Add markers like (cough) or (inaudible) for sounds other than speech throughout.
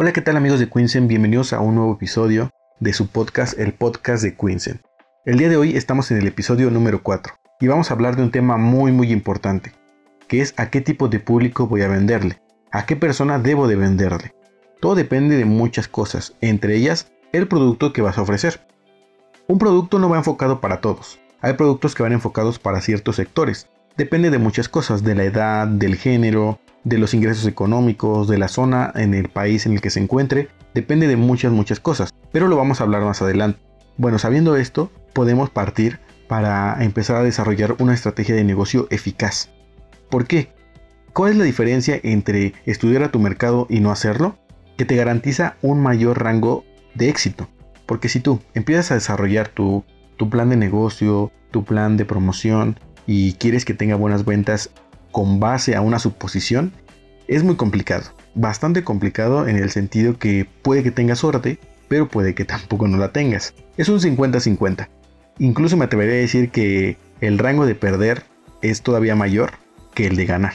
Hola, ¿qué tal amigos de Quinsen? Bienvenidos a un nuevo episodio de su podcast, el podcast de Quinsen. El día de hoy estamos en el episodio número 4 y vamos a hablar de un tema muy muy importante, que es a qué tipo de público voy a venderle, a qué persona debo de venderle. Todo depende de muchas cosas, entre ellas el producto que vas a ofrecer. Un producto no va enfocado para todos. Hay productos que van enfocados para ciertos sectores. Depende de muchas cosas, de la edad, del género, de los ingresos económicos, de la zona en el país en el que se encuentre, depende de muchas, muchas cosas, pero lo vamos a hablar más adelante. Bueno, sabiendo esto, podemos partir para empezar a desarrollar una estrategia de negocio eficaz. ¿Por qué? ¿Cuál es la diferencia entre estudiar a tu mercado y no hacerlo? Que te garantiza un mayor rango de éxito. Porque si tú empiezas a desarrollar tu, tu plan de negocio, tu plan de promoción y quieres que tenga buenas ventas con base a una suposición es muy complicado. Bastante complicado en el sentido que puede que tengas suerte, pero puede que tampoco no la tengas. Es un 50-50. Incluso me atrevería a decir que el rango de perder es todavía mayor que el de ganar.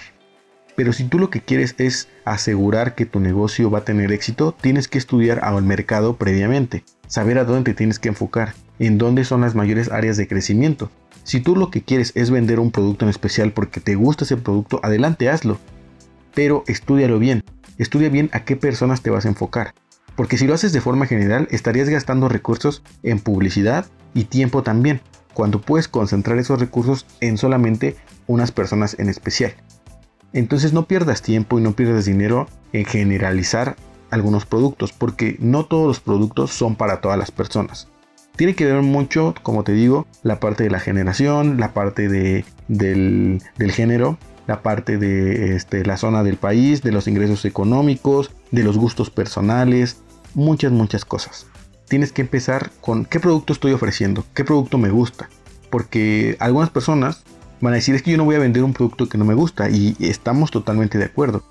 Pero si tú lo que quieres es asegurar que tu negocio va a tener éxito, tienes que estudiar al mercado previamente, saber a dónde te tienes que enfocar, en dónde son las mayores áreas de crecimiento, si tú lo que quieres es vender un producto en especial porque te gusta ese producto, adelante, hazlo. Pero estudialo bien. Estudia bien a qué personas te vas a enfocar. Porque si lo haces de forma general, estarías gastando recursos en publicidad y tiempo también, cuando puedes concentrar esos recursos en solamente unas personas en especial. Entonces no pierdas tiempo y no pierdas dinero en generalizar algunos productos, porque no todos los productos son para todas las personas. Tiene que ver mucho, como te digo, la parte de la generación, la parte de, del, género, la parte de este, la zona del país, de los ingresos económicos, de los gustos personales, muchas, muchas cosas. Tienes que empezar con qué producto estoy ofreciendo, qué producto me gusta. Porque algunas personas van a decir es que yo no voy a vender un producto que no me gusta y estamos totalmente de acuerdo.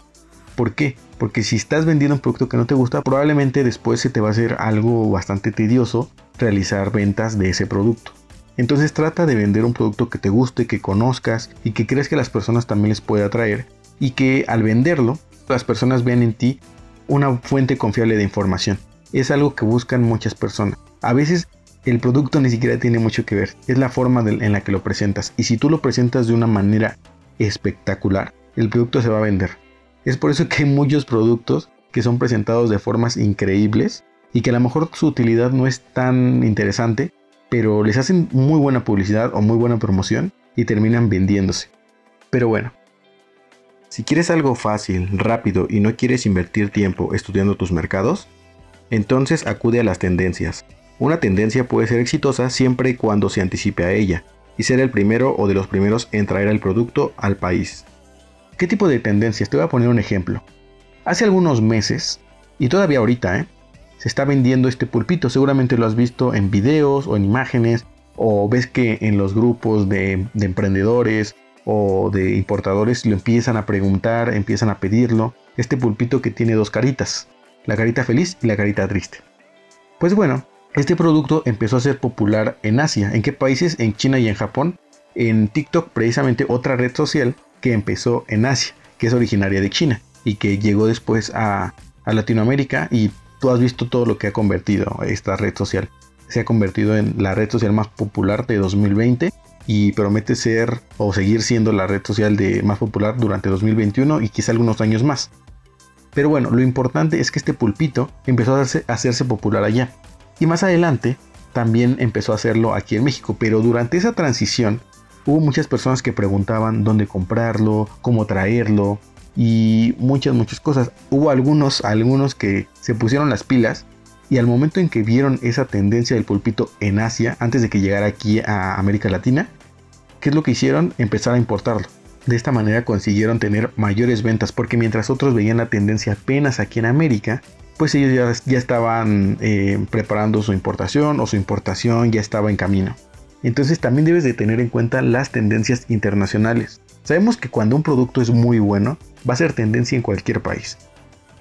¿Por qué? Porque si estás vendiendo un producto que no te gusta, probablemente después se te va a hacer algo bastante tedioso realizar ventas de ese producto. Entonces trata de vender un producto que te guste, que conozcas y que creas que las personas también les puede atraer y que al venderlo las personas vean en ti una fuente confiable de información. Es algo que buscan muchas personas. A veces el producto ni siquiera tiene mucho que ver, es la forma en la que lo presentas y si tú lo presentas de una manera espectacular, el producto se va a vender. Es por eso que hay muchos productos que son presentados de formas increíbles y que a lo mejor su utilidad no es tan interesante, pero les hacen muy buena publicidad o muy buena promoción y terminan vendiéndose. Pero bueno, si quieres algo fácil, rápido y no quieres invertir tiempo estudiando tus mercados, entonces acude a las tendencias. Una tendencia puede ser exitosa siempre y cuando se anticipe a ella y ser el primero o de los primeros en traer el producto al país. ¿Qué tipo de tendencias? Te voy a poner un ejemplo. Hace algunos meses, y todavía ahorita, ¿eh? Se está vendiendo este pulpito. Seguramente lo has visto en videos o en imágenes o ves que en los grupos de, emprendedores o de importadores lo empiezan a preguntar, empiezan a pedirlo. Este pulpito que tiene dos caritas, la carita feliz y la carita triste. Pues bueno, este producto empezó a ser popular en Asia. ¿En qué países? En China y en Japón. En TikTok, precisamente otra red social que empezó en Asia, que es originaria de China y que llegó después a, a Latinoamérica y tú has visto todo lo que ha convertido esta red social. Se ha convertido en la red social más popular de 2020 y promete ser o seguir siendo la red social de más popular durante 2021 y quizá algunos años más. Pero bueno, lo importante es que este pulpito empezó a hacerse, popular allá. Y más adelante también empezó a hacerlo aquí en México. Pero durante esa transición hubo muchas personas que preguntaban dónde comprarlo, cómo traerlo, y muchas, muchas cosas. Hubo algunos, algunos que se pusieron las pilas y al momento en que vieron esa tendencia del pulpito en Asia, antes de que llegara aquí a América Latina, ¿qué es lo que hicieron? Empezar a importarlo. De esta manera consiguieron tener mayores ventas porque mientras otros veían la tendencia apenas aquí en América, pues ellos ya, estaban eh, preparando su importación o su importación ya estaba en camino. Entonces también debes de tener en cuenta las tendencias internacionales. Sabemos que cuando un producto es muy bueno, va a ser tendencia en cualquier país.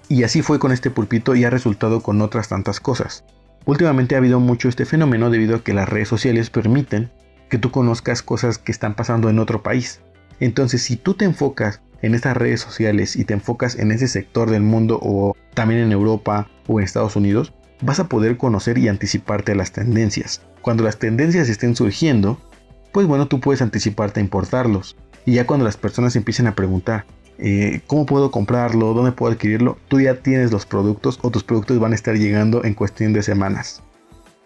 Y así fue con este pulpito y ha resultado con otras tantas cosas. Últimamente ha habido mucho este fenómeno debido a que las redes sociales permiten que tú conozcas cosas que están pasando en otro país. Entonces, si tú te enfocas en estas redes sociales y te enfocas en ese sector del mundo o también en Europa o en Estados Unidos, vas a poder conocer y anticiparte a las tendencias. Cuando las tendencias estén surgiendo, pues bueno, tú puedes anticiparte a importarlos. Y ya cuando las personas empiecen a preguntar, eh, ¿cómo puedo comprarlo? ¿Dónde puedo adquirirlo? Tú ya tienes los productos o tus productos van a estar llegando en cuestión de semanas.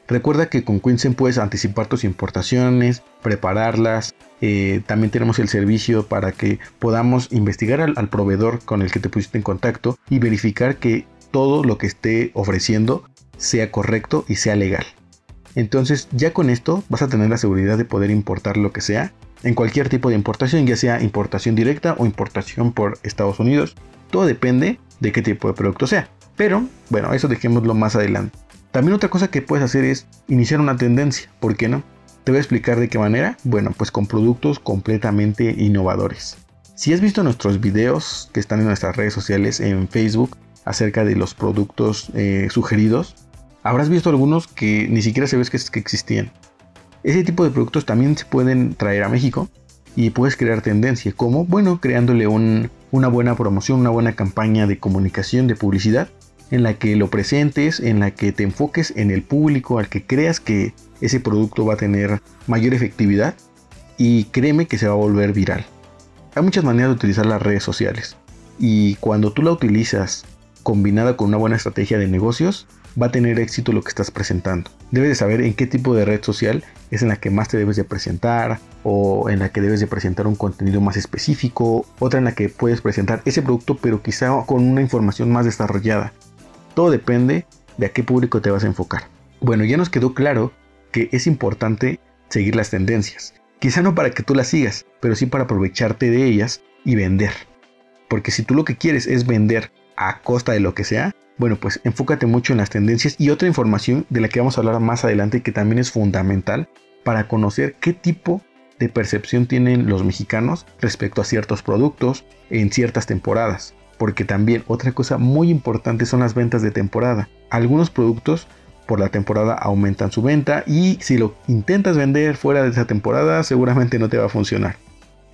Recuerda que con Quinsen puedes anticipar tus importaciones, prepararlas. Eh, también tenemos el servicio para que podamos investigar al, proveedor con el que te pusiste en contacto y verificar que todo lo que esté ofreciendo sea correcto y sea legal. Entonces ya con esto vas a tener la seguridad de poder importar lo que sea en cualquier tipo de importación, ya sea importación directa o importación por Estados Unidos. Todo depende de qué tipo de producto sea. Pero bueno, eso dejémoslo más adelante. También otra cosa que puedes hacer es iniciar una tendencia, ¿por qué no? Te voy a explicar de qué manera. Bueno, pues con productos completamente innovadores. Si has visto nuestros videos que están en nuestras redes sociales en Facebook acerca de los productos eh, sugeridos, habrás visto algunos que ni siquiera sabes que, que existían. Ese tipo de productos también se pueden traer a México y puedes crear tendencia. como Bueno, creándole una buena promoción, una buena campaña de comunicación, de publicidad en la que lo presentes, en la que te enfoques en el público al que creas que ese producto va a tener mayor efectividad y créeme que se va a volver viral. Hay muchas maneras de utilizar las redes sociales y cuando tú la utilizas combinada con una buena estrategia de negocios, va a tener éxito lo que estás presentando. Debes de saber en qué tipo de red social es en la que más te debes de presentar o en la que debes de presentar un contenido más específico, otra en la que puedes presentar ese producto pero quizá con una información más desarrollada todo depende de a qué público te vas a enfocar. Bueno, ya nos quedó claro que es importante seguir las tendencias. Quizá no para que tú las sigas, pero sí para aprovecharte de ellas y vender. Porque si tú lo que quieres es vender a costa de lo que sea, bueno, pues enfócate mucho en las tendencias y otra información de la que vamos a hablar más adelante que también es fundamental para conocer qué tipo de percepción tienen los mexicanos respecto a ciertos productos en ciertas temporadas porque también otra cosa muy importante son las ventas de temporada. Algunos productos por la temporada aumentan su venta y si lo intentas vender fuera de esa temporada seguramente no te va a funcionar.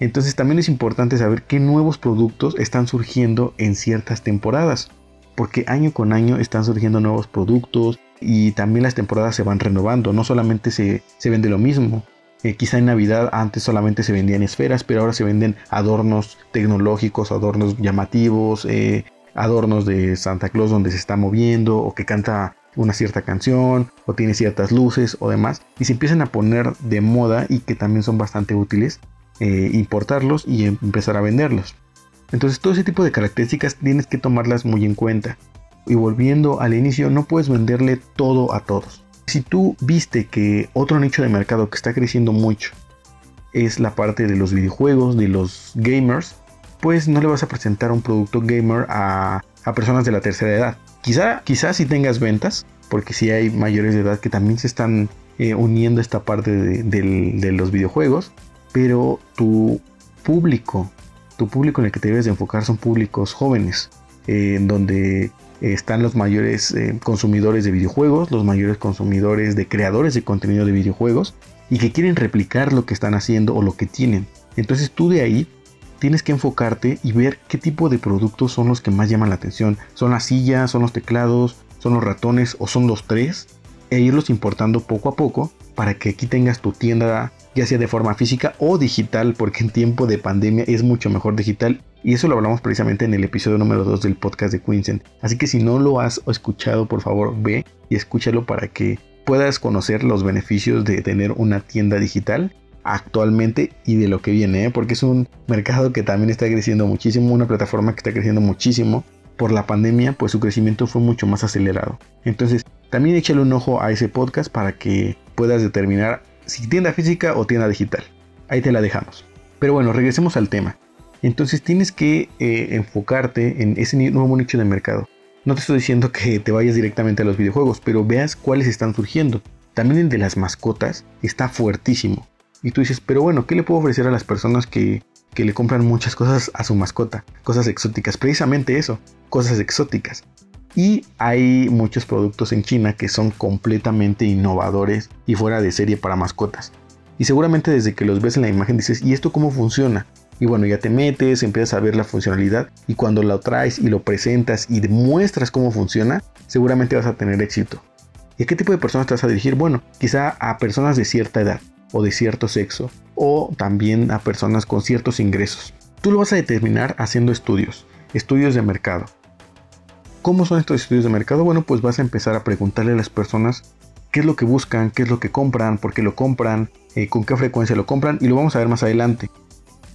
Entonces también es importante saber qué nuevos productos están surgiendo en ciertas temporadas, porque año con año están surgiendo nuevos productos y también las temporadas se van renovando, no solamente se, se vende lo mismo, eh, quizá en Navidad antes solamente se vendían esferas, pero ahora se venden adornos tecnológicos, adornos llamativos, eh, adornos de Santa Claus donde se está moviendo o que canta una cierta canción o tiene ciertas luces o demás y se empiezan a poner de moda y que también son bastante útiles eh, importarlos y empezar a venderlos. Entonces todo ese tipo de características tienes que tomarlas muy en cuenta. Y volviendo al inicio, no puedes venderle todo a todos. Si tú viste que otro nicho de mercado que está creciendo mucho es la parte de los videojuegos, de los gamers, pues no le vas a presentar un producto gamer a, personas de la tercera edad. Quizá, quizás si tengas ventas, porque si hay mayores de edad que también se están eh, uniendo a esta parte de, los videojuegos, pero tu público, tu público en el que te debes de enfocar son públicos jóvenes, eh, en donde están los mayores eh, consumidores de videojuegos, los mayores consumidores de creadores de contenido de videojuegos y que quieren replicar lo que están haciendo o lo que tienen. Entonces tú de ahí tienes que enfocarte y ver qué tipo de productos son los que más llaman la atención. ¿Son las sillas, son los teclados, son los ratones o son los tres? E irlos importando poco a poco para que aquí tengas tu tienda ya sea de forma física o digital, porque en tiempo de pandemia es mucho mejor digital y eso lo hablamos precisamente en el episodio número 2 del podcast de Quinsen. Así que si no lo has escuchado, por favor ve y escúchalo para que puedas conocer los beneficios de tener una tienda digital actualmente y de lo que viene, ¿eh? porque es un mercado que también está creciendo muchísimo, una plataforma que está creciendo muchísimo. Por la pandemia, pues su crecimiento fue mucho más acelerado. Entonces, también échale un ojo a ese podcast para que puedas determinar si tienda física o tienda digital. Ahí te la dejamos. Pero bueno, regresemos al tema. Entonces tienes que eh, enfocarte en ese nuevo nicho de mercado. No te estoy diciendo que te vayas directamente a los videojuegos, pero veas cuáles están surgiendo. También el de las mascotas está fuertísimo. Y tú dices, pero bueno, ¿qué le puedo ofrecer a las personas que, que le compran muchas cosas a su mascota? Cosas exóticas. Precisamente eso, cosas exóticas. Y hay muchos productos en China que son completamente innovadores y fuera de serie para mascotas. Y seguramente desde que los ves en la imagen dices, ¿y esto cómo funciona? Y bueno, ya te metes, empiezas a ver la funcionalidad y cuando lo traes y lo presentas y demuestras cómo funciona, seguramente vas a tener éxito. ¿Y a qué tipo de personas te vas a dirigir? Bueno, quizá a personas de cierta edad o de cierto sexo o también a personas con ciertos ingresos. Tú lo vas a determinar haciendo estudios, estudios de mercado. ¿Cómo son estos estudios de mercado? Bueno, pues vas a empezar a preguntarle a las personas qué es lo que buscan, qué es lo que compran, por qué lo compran, eh, con qué frecuencia lo compran y lo vamos a ver más adelante.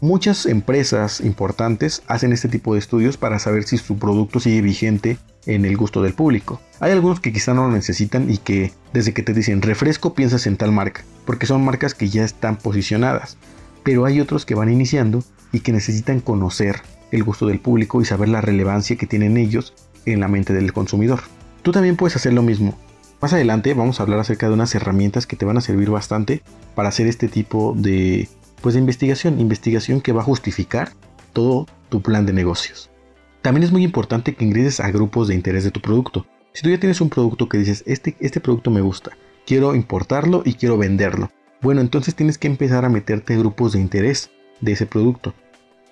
Muchas empresas importantes hacen este tipo de estudios para saber si su producto sigue vigente en el gusto del público. Hay algunos que quizá no lo necesitan y que desde que te dicen refresco piensas en tal marca, porque son marcas que ya están posicionadas. Pero hay otros que van iniciando y que necesitan conocer el gusto del público y saber la relevancia que tienen ellos en la mente del consumidor. Tú también puedes hacer lo mismo. Más adelante vamos a hablar acerca de unas herramientas que te van a servir bastante para hacer este tipo de pues de investigación, investigación que va a justificar todo tu plan de negocios. También es muy importante que ingreses a grupos de interés de tu producto. Si tú ya tienes un producto que dices, este, este producto me gusta, quiero importarlo y quiero venderlo, bueno, entonces tienes que empezar a meterte grupos de interés de ese producto.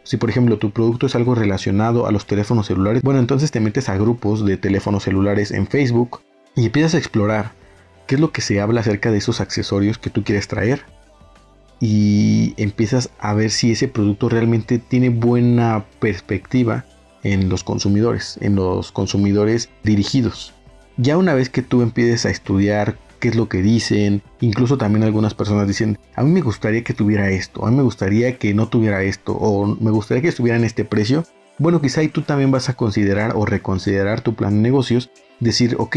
Si por ejemplo tu producto es algo relacionado a los teléfonos celulares, bueno, entonces te metes a grupos de teléfonos celulares en Facebook y empiezas a explorar qué es lo que se habla acerca de esos accesorios que tú quieres traer y empiezas a ver si ese producto realmente tiene buena perspectiva en los consumidores, en los consumidores dirigidos. Ya una vez que tú empieces a estudiar qué es lo que dicen, incluso también algunas personas dicen, a mí me gustaría que tuviera esto, a mí me gustaría que no tuviera esto, o me gustaría que estuviera en este precio, bueno, quizá ahí tú también vas a considerar o reconsiderar tu plan de negocios, decir, ok,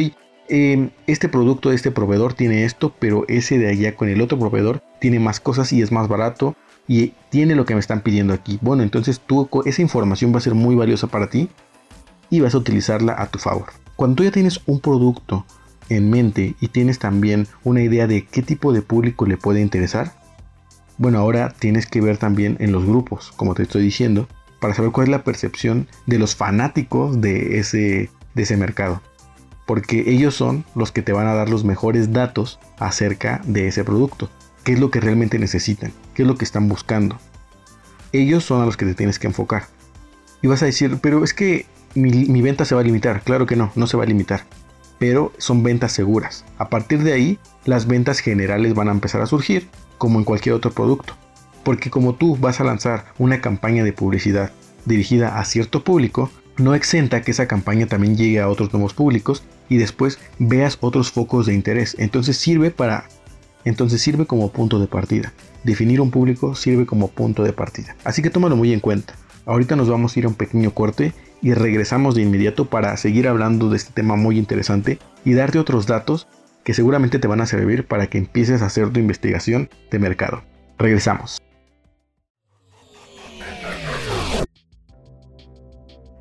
Em, este producto este proveedor tiene esto, pero ese de allá con el otro proveedor tiene más cosas y es más barato y tiene lo que me están pidiendo aquí. Bueno, entonces tú, esa información va a ser muy valiosa para ti y vas a utilizarla a tu favor. Cuando tú ya tienes un producto en mente y tienes también una idea de qué tipo de público le puede interesar, bueno, ahora tienes que ver también en los grupos, como te estoy diciendo, para saber cuál es la percepción de los fanáticos de ese, de ese mercado porque ellos son los que te van a dar los mejores datos acerca de ese producto. ¿Qué es lo que realmente necesitan? ¿Qué es lo que están buscando? Ellos son a los que te tienes que enfocar. Y vas a decir, pero es que mi, venta se va a limitar. Claro que no, no se va a limitar. Pero son ventas seguras. A partir de ahí, las ventas generales van a empezar a surgir, como en cualquier otro producto. Porque como tú vas a lanzar una campaña de publicidad dirigida a cierto público, no exenta que esa campaña también llegue a otros nuevos públicos y después veas otros focos de interés. Entonces sirve para entonces sirve como punto de partida. Definir un público sirve como punto de partida. Así que tómalo muy en cuenta. Ahorita nos vamos a ir a un pequeño corte y regresamos de inmediato para seguir hablando de este tema muy interesante y darte otros datos que seguramente te van a servir para que empieces a hacer tu investigación de mercado. Regresamos.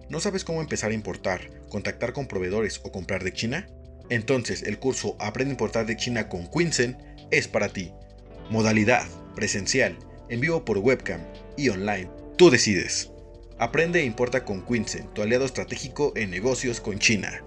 ¿No sabes cómo empezar a importar, contactar con proveedores o comprar de China? Entonces el curso Aprende a importar de China con Quinsen es para ti. Modalidad, presencial, en vivo por webcam y online. Tú decides. Aprende e importa con Quinsen, tu aliado estratégico en negocios con China.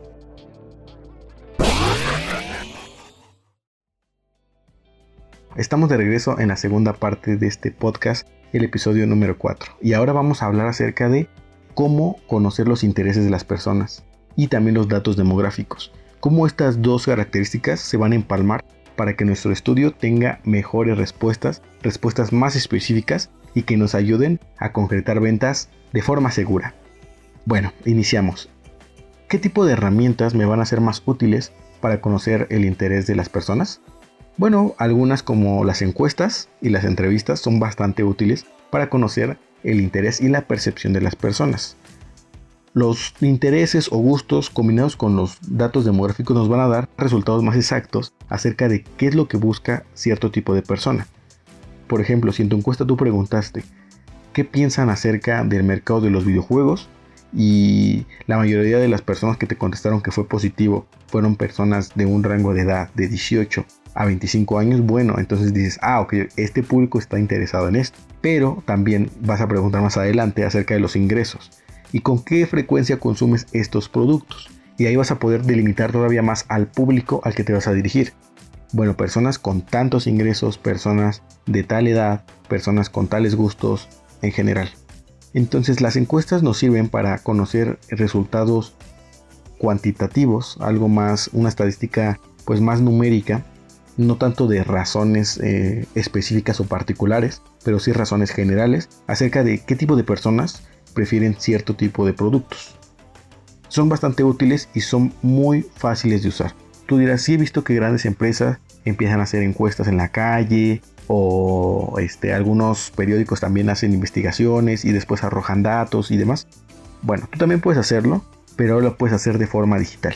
Estamos de regreso en la segunda parte de este podcast, el episodio número 4. Y ahora vamos a hablar acerca de cómo conocer los intereses de las personas y también los datos demográficos. Cómo estas dos características se van a empalmar para que nuestro estudio tenga mejores respuestas, respuestas más específicas y que nos ayuden a concretar ventas de forma segura. Bueno, iniciamos. ¿Qué tipo de herramientas me van a ser más útiles para conocer el interés de las personas? Bueno, algunas como las encuestas y las entrevistas son bastante útiles para conocer el interés y la percepción de las personas. Los intereses o gustos combinados con los datos demográficos nos van a dar resultados más exactos acerca de qué es lo que busca cierto tipo de persona. Por ejemplo, si en tu encuesta tú preguntaste qué piensan acerca del mercado de los videojuegos y la mayoría de las personas que te contestaron que fue positivo fueron personas de un rango de edad de 18 a 25 años, bueno, entonces dices, ah, ok, este público está interesado en esto. Pero también vas a preguntar más adelante acerca de los ingresos y con qué frecuencia consumes estos productos. Y ahí vas a poder delimitar todavía más al público al que te vas a dirigir. Bueno, personas con tantos ingresos, personas de tal edad, personas con tales gustos en general. Entonces las encuestas nos sirven para conocer resultados cuantitativos, algo más, una estadística pues más numérica, no tanto de razones eh, específicas o particulares, pero sí razones generales acerca de qué tipo de personas prefieren cierto tipo de productos. Son bastante útiles y son muy fáciles de usar. Tú dirás, sí he visto que grandes empresas empiezan a hacer encuestas en la calle o este, algunos periódicos también hacen investigaciones y después arrojan datos y demás. Bueno, tú también puedes hacerlo, pero lo puedes hacer de forma digital.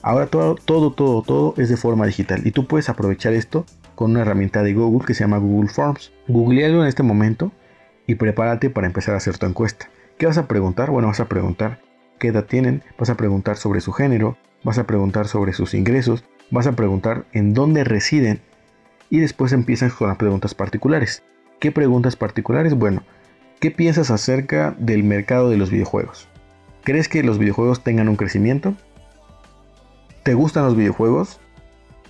Ahora todo, todo, todo, todo es de forma digital y tú puedes aprovechar esto con una herramienta de Google que se llama Google Forms. Googlealo en este momento y prepárate para empezar a hacer tu encuesta. ¿Qué vas a preguntar? Bueno, vas a preguntar qué edad tienen, vas a preguntar sobre su género, vas a preguntar sobre sus ingresos, vas a preguntar en dónde residen y después empiezas con las preguntas particulares. ¿Qué preguntas particulares? Bueno, ¿qué piensas acerca del mercado de los videojuegos? ¿Crees que los videojuegos tengan un crecimiento? ¿Te gustan los videojuegos?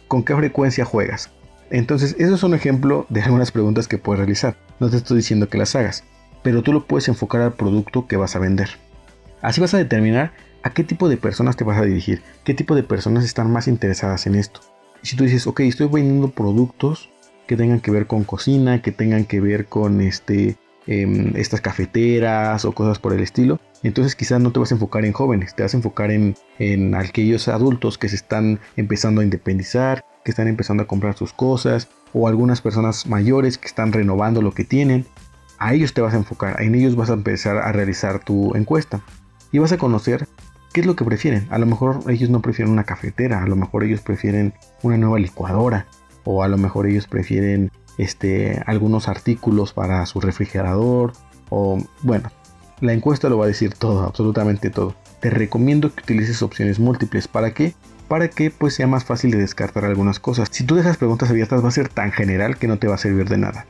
¿Con qué frecuencia juegas? Entonces, eso es un ejemplo de algunas preguntas que puedes realizar. No te estoy diciendo que las hagas, pero tú lo puedes enfocar al producto que vas a vender. Así vas a determinar a qué tipo de personas te vas a dirigir, qué tipo de personas están más interesadas en esto. Si tú dices, ok, estoy vendiendo productos que tengan que ver con cocina, que tengan que ver con este, em, estas cafeteras o cosas por el estilo, entonces quizás no te vas a enfocar en jóvenes, te vas a enfocar en, en aquellos adultos que se están empezando a independizar, que están empezando a comprar sus cosas, o algunas personas mayores que están renovando lo que tienen. A ellos te vas a enfocar, en ellos vas a empezar a realizar tu encuesta y vas a conocer qué es lo que prefieren. A lo mejor ellos no prefieren una cafetera, a lo mejor ellos prefieren una nueva licuadora o a lo mejor ellos prefieren este, algunos artículos para su refrigerador o bueno, la encuesta lo va a decir todo, absolutamente todo. Te recomiendo que utilices opciones múltiples. ¿Para qué? Para que pues sea más fácil de descartar algunas cosas. Si tú dejas preguntas abiertas va a ser tan general que no te va a servir de nada.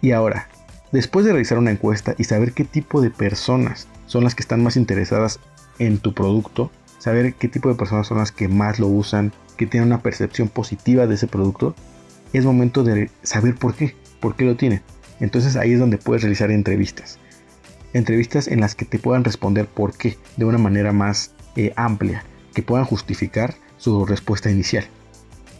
Y ahora, después de realizar una encuesta y saber qué tipo de personas son las que están más interesadas en tu producto, saber qué tipo de personas son las que más lo usan, que tienen una percepción positiva de ese producto, es momento de saber por qué, por qué lo tienen. Entonces ahí es donde puedes realizar entrevistas. Entrevistas en las que te puedan responder por qué de una manera más eh, amplia, que puedan justificar su respuesta inicial.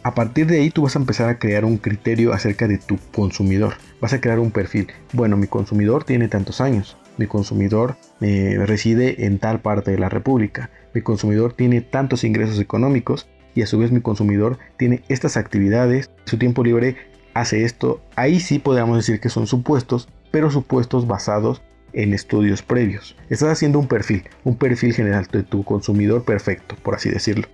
A partir de ahí tú vas a empezar a crear un criterio acerca de tu consumidor. Vas a crear un perfil. Bueno, mi consumidor tiene tantos años mi consumidor eh, reside en tal parte de la República, mi consumidor tiene tantos ingresos económicos y a su vez mi consumidor tiene estas actividades, su tiempo libre hace esto, ahí sí podríamos decir que son supuestos, pero supuestos basados en estudios previos. Estás haciendo un perfil, un perfil general de tu consumidor perfecto, por así decirlo.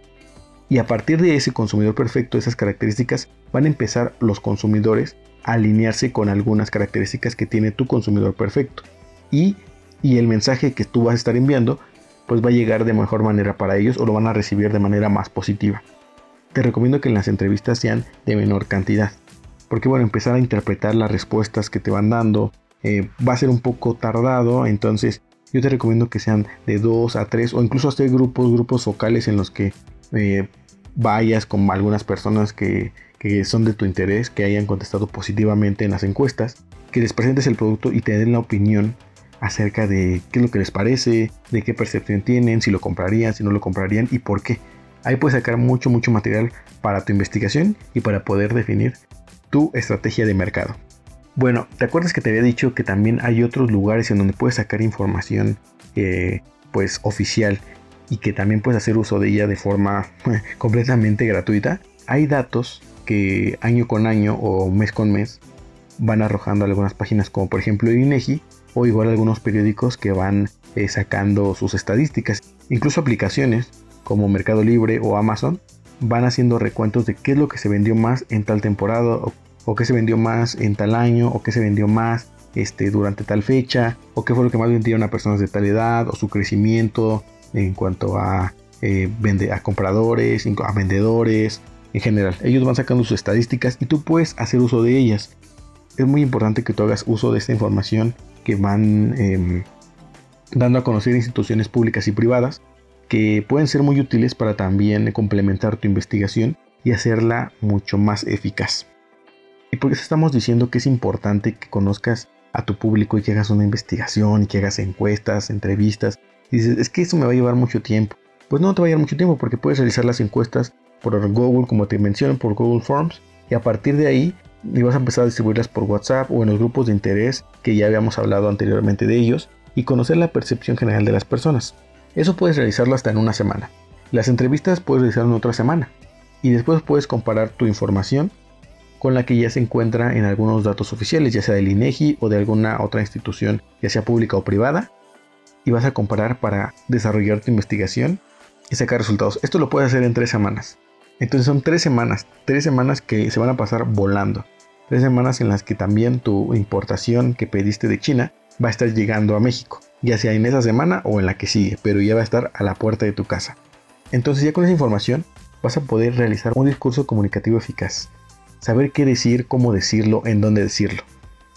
Y a partir de ese consumidor perfecto, esas características, van a empezar los consumidores a alinearse con algunas características que tiene tu consumidor perfecto y, el mensaje que tú vas a estar enviando pues va a llegar de mejor manera para ellos o lo van a recibir de manera más positiva. Te recomiendo que las entrevistas sean de menor cantidad. Porque bueno, empezar a interpretar las respuestas que te van dando eh, va a ser un poco tardado. Entonces yo te recomiendo que sean de 2 a 3 o incluso hacer grupos, grupos focales en los que eh, vayas con algunas personas que, que son de tu interés, que hayan contestado positivamente en las encuestas, que les presentes el producto y te den la opinión acerca de qué es lo que les parece, de qué percepción tienen, si lo comprarían, si no lo comprarían y por qué. Ahí puedes sacar mucho, mucho material para tu investigación y para poder definir tu estrategia de mercado. Bueno, ¿te acuerdas que te había dicho que también hay otros lugares en donde puedes sacar información eh, pues oficial y que también puedes hacer uso de ella de forma (laughs) completamente gratuita? Hay datos que año con año o mes con mes van arrojando algunas páginas como por ejemplo INEGI o igual algunos periódicos que van eh, sacando sus estadísticas. Incluso aplicaciones como Mercado Libre o Amazon van haciendo recuentos de qué es lo que se vendió más en tal temporada o, qué se vendió más en tal año o qué se vendió más este, durante tal fecha o qué fue lo que más vendieron a personas de tal edad o su crecimiento en cuanto a, eh, a compradores, a vendedores en general. Ellos van sacando sus estadísticas y tú puedes hacer uso de ellas. Es muy importante que tú hagas uso de esta información que van em, dando a conocer instituciones públicas y privadas que pueden ser muy útiles para también complementar tu investigación y hacerla mucho más eficaz. Y por eso estamos diciendo que es importante que conozcas a tu público y que hagas una investigación y que hagas encuestas, entrevistas. Y dices, es que eso me va a llevar mucho tiempo. Pues no te va a llevar mucho tiempo porque puedes realizar las encuestas por Google, como te menciono, por Google Forms. Y a partir de ahí vas a empezar a distribuirlas por WhatsApp o en los grupos de interés que ya habíamos hablado anteriormente de ellos y conocer la percepción general de las personas. Eso puedes realizarlo hasta en una semana. Las entrevistas puedes realizarlo en otra semana y después puedes comparar tu información con la que ya se encuentra en algunos datos oficiales, ya sea del INEGI o de alguna otra institución, ya sea pública o privada, y vas a comparar para desarrollar tu investigación y sacar resultados. Esto lo puedes hacer en tres semanas. Entonces son tres semanas, tres semanas que se van a pasar volando. Tres semanas en las que también tu importación que pediste de China va a estar llegando a México, ya sea en esa semana o en la que sigue, pero ya va a estar a la puerta de tu casa. Entonces ya con esa información vas a poder realizar un discurso comunicativo eficaz. Saber qué decir, cómo decirlo, en dónde decirlo.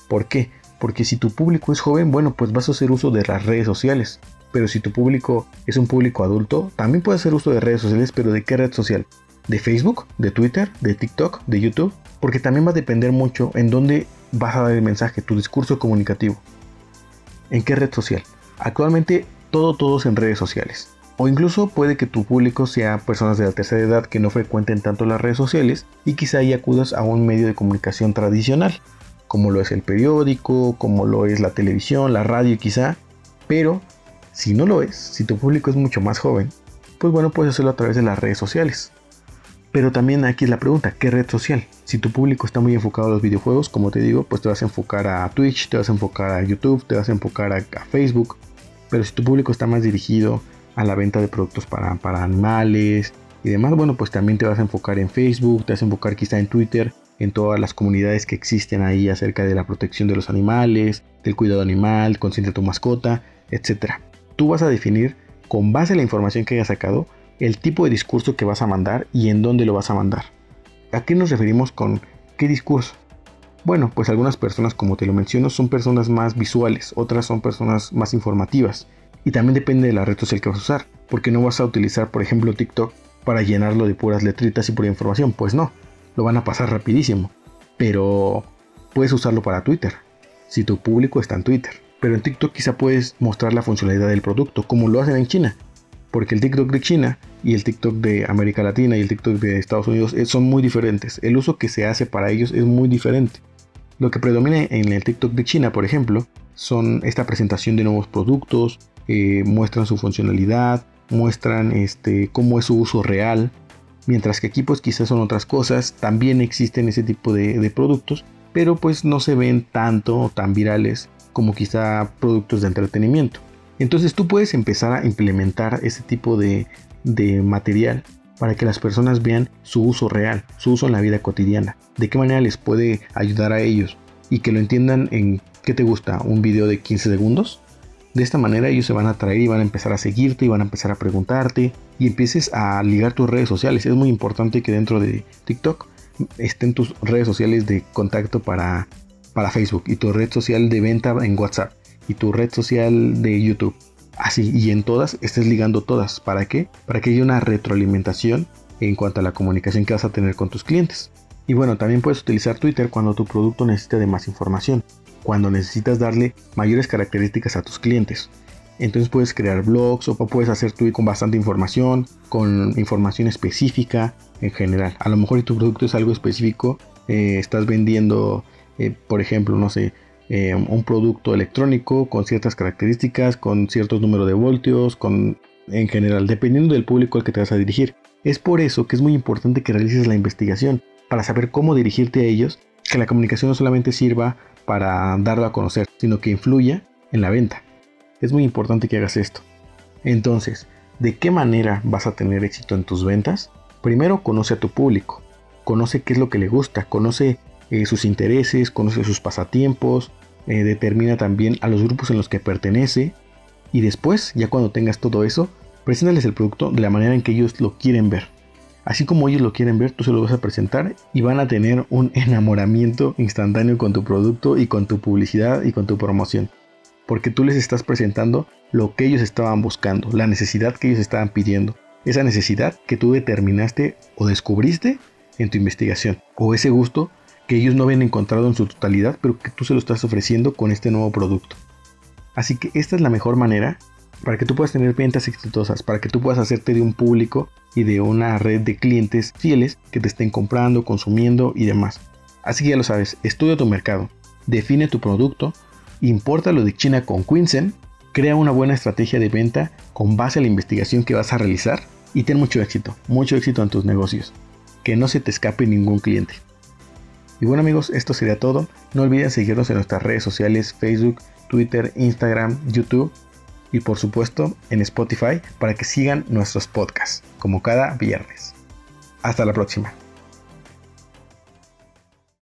¿Por qué? Porque si tu público es joven, bueno, pues vas a hacer uso de las redes sociales. Pero si tu público es un público adulto, también puedes hacer uso de redes sociales, pero ¿de qué red social? De Facebook, de Twitter, de TikTok, de YouTube, porque también va a depender mucho en dónde vas a dar el mensaje, tu discurso comunicativo. ¿En qué red social? Actualmente todo, todos en redes sociales. O incluso puede que tu público sea personas de la tercera edad que no frecuenten tanto las redes sociales y quizá ahí acudas a un medio de comunicación tradicional, como lo es el periódico, como lo es la televisión, la radio quizá. Pero si no lo es, si tu público es mucho más joven, pues bueno, puedes hacerlo a través de las redes sociales. Pero también aquí es la pregunta, ¿qué red social? Si tu público está muy enfocado a los videojuegos, como te digo, pues te vas a enfocar a Twitch, te vas a enfocar a YouTube, te vas a enfocar a, Facebook. Pero si tu público está más dirigido a la venta de productos para, para animales y demás, bueno, pues también te vas a enfocar en Facebook, te vas a enfocar quizá en Twitter, en todas las comunidades que existen ahí acerca de la protección de los animales, del cuidado animal, consciente de tu mascota, etc. Tú vas a definir con base en la información que hayas sacado el tipo de discurso que vas a mandar y en dónde lo vas a mandar. ¿A qué nos referimos con qué discurso? Bueno, pues algunas personas, como te lo menciono, son personas más visuales, otras son personas más informativas. Y también depende de la red social que vas a usar, porque no vas a utilizar, por ejemplo, TikTok para llenarlo de puras letritas y pura información, pues no, lo van a pasar rapidísimo. Pero puedes usarlo para Twitter, si tu público está en Twitter. Pero en TikTok quizá puedes mostrar la funcionalidad del producto, como lo hacen en China porque el TikTok de China y el TikTok de América Latina y el TikTok de Estados Unidos eh, son muy diferentes. El uso que se hace para ellos es muy diferente. Lo que predomina en el TikTok de China, por ejemplo, son esta presentación de nuevos productos, eh, muestran su funcionalidad, muestran este, cómo es su uso real, mientras que aquí pues quizás son otras cosas, también existen ese tipo de, de productos, pero pues no se ven tanto o tan virales como quizá productos de entretenimiento. Entonces tú puedes empezar a implementar ese tipo de, material para que las personas vean su uso real, su uso en la vida cotidiana, de qué manera les puede ayudar a ellos y que lo entiendan en qué te gusta, un video de 15 segundos. De esta manera ellos se van a traer y van a empezar a seguirte y van a empezar a preguntarte y empieces a ligar tus redes sociales. Es muy importante que dentro de TikTok estén tus redes sociales de contacto para, para Facebook y tu red social de venta en WhatsApp y tu red social de YouTube. Así, y en todas estés ligando todas. ¿Para qué? Para que haya una retroalimentación en cuanto a la comunicación que vas a tener con tus clientes. Y bueno, también puedes utilizar Twitter cuando tu producto necesita de más información, cuando necesitas darle mayores características a tus clientes. Entonces puedes crear blogs o puedes hacer tweet con bastante información, con información específica en general. A lo mejor si tu producto es algo específico, eh, estás vendiendo, eh, por ejemplo, no sé, eh, un producto electrónico con ciertas características, con ciertos números de voltios, con en general, dependiendo del público al que te vas a dirigir. Es por eso que es muy importante que realices la investigación para saber cómo dirigirte a ellos, que la comunicación no solamente sirva para darlo a conocer, sino que influya en la venta. Es muy importante que hagas esto. Entonces, ¿de qué manera vas a tener éxito en tus ventas? Primero, conoce a tu público. Conoce qué es lo que le gusta, conoce eh, sus intereses, conoce sus pasatiempos, eh, determina también a los grupos en los que pertenece y después, ya cuando tengas todo eso, preséntales el producto de la manera en que ellos lo quieren ver. Así como ellos lo quieren ver, tú se lo vas a presentar y van a tener un (laughs) enamoramiento instantáneo con tu producto y con tu publicidad y con tu promoción. Porque tú les estás presentando lo que ellos estaban buscando, la necesidad que ellos estaban pidiendo. Esa necesidad que tú determinaste o descubriste en tu investigación. O ese gusto que ellos no habían encontrado en su totalidad, pero que tú se lo estás ofreciendo con este nuevo producto. Así que esta es la mejor manera para que tú puedas tener ventas exitosas, para que tú puedas hacerte de un público y de una red de clientes fieles que te estén comprando, consumiendo y demás. Así que ya lo sabes, estudia tu mercado, define tu producto, lo de China con Quinsen, crea una buena estrategia de venta con base a la investigación que vas a realizar y ten mucho éxito, mucho éxito en tus negocios. Que no se te escape ningún cliente. Y bueno amigos, esto sería todo. No olviden seguirnos en nuestras redes sociales, Facebook, Twitter, Instagram, YouTube y por supuesto en Spotify para que sigan nuestros podcasts, como cada viernes. Hasta la próxima.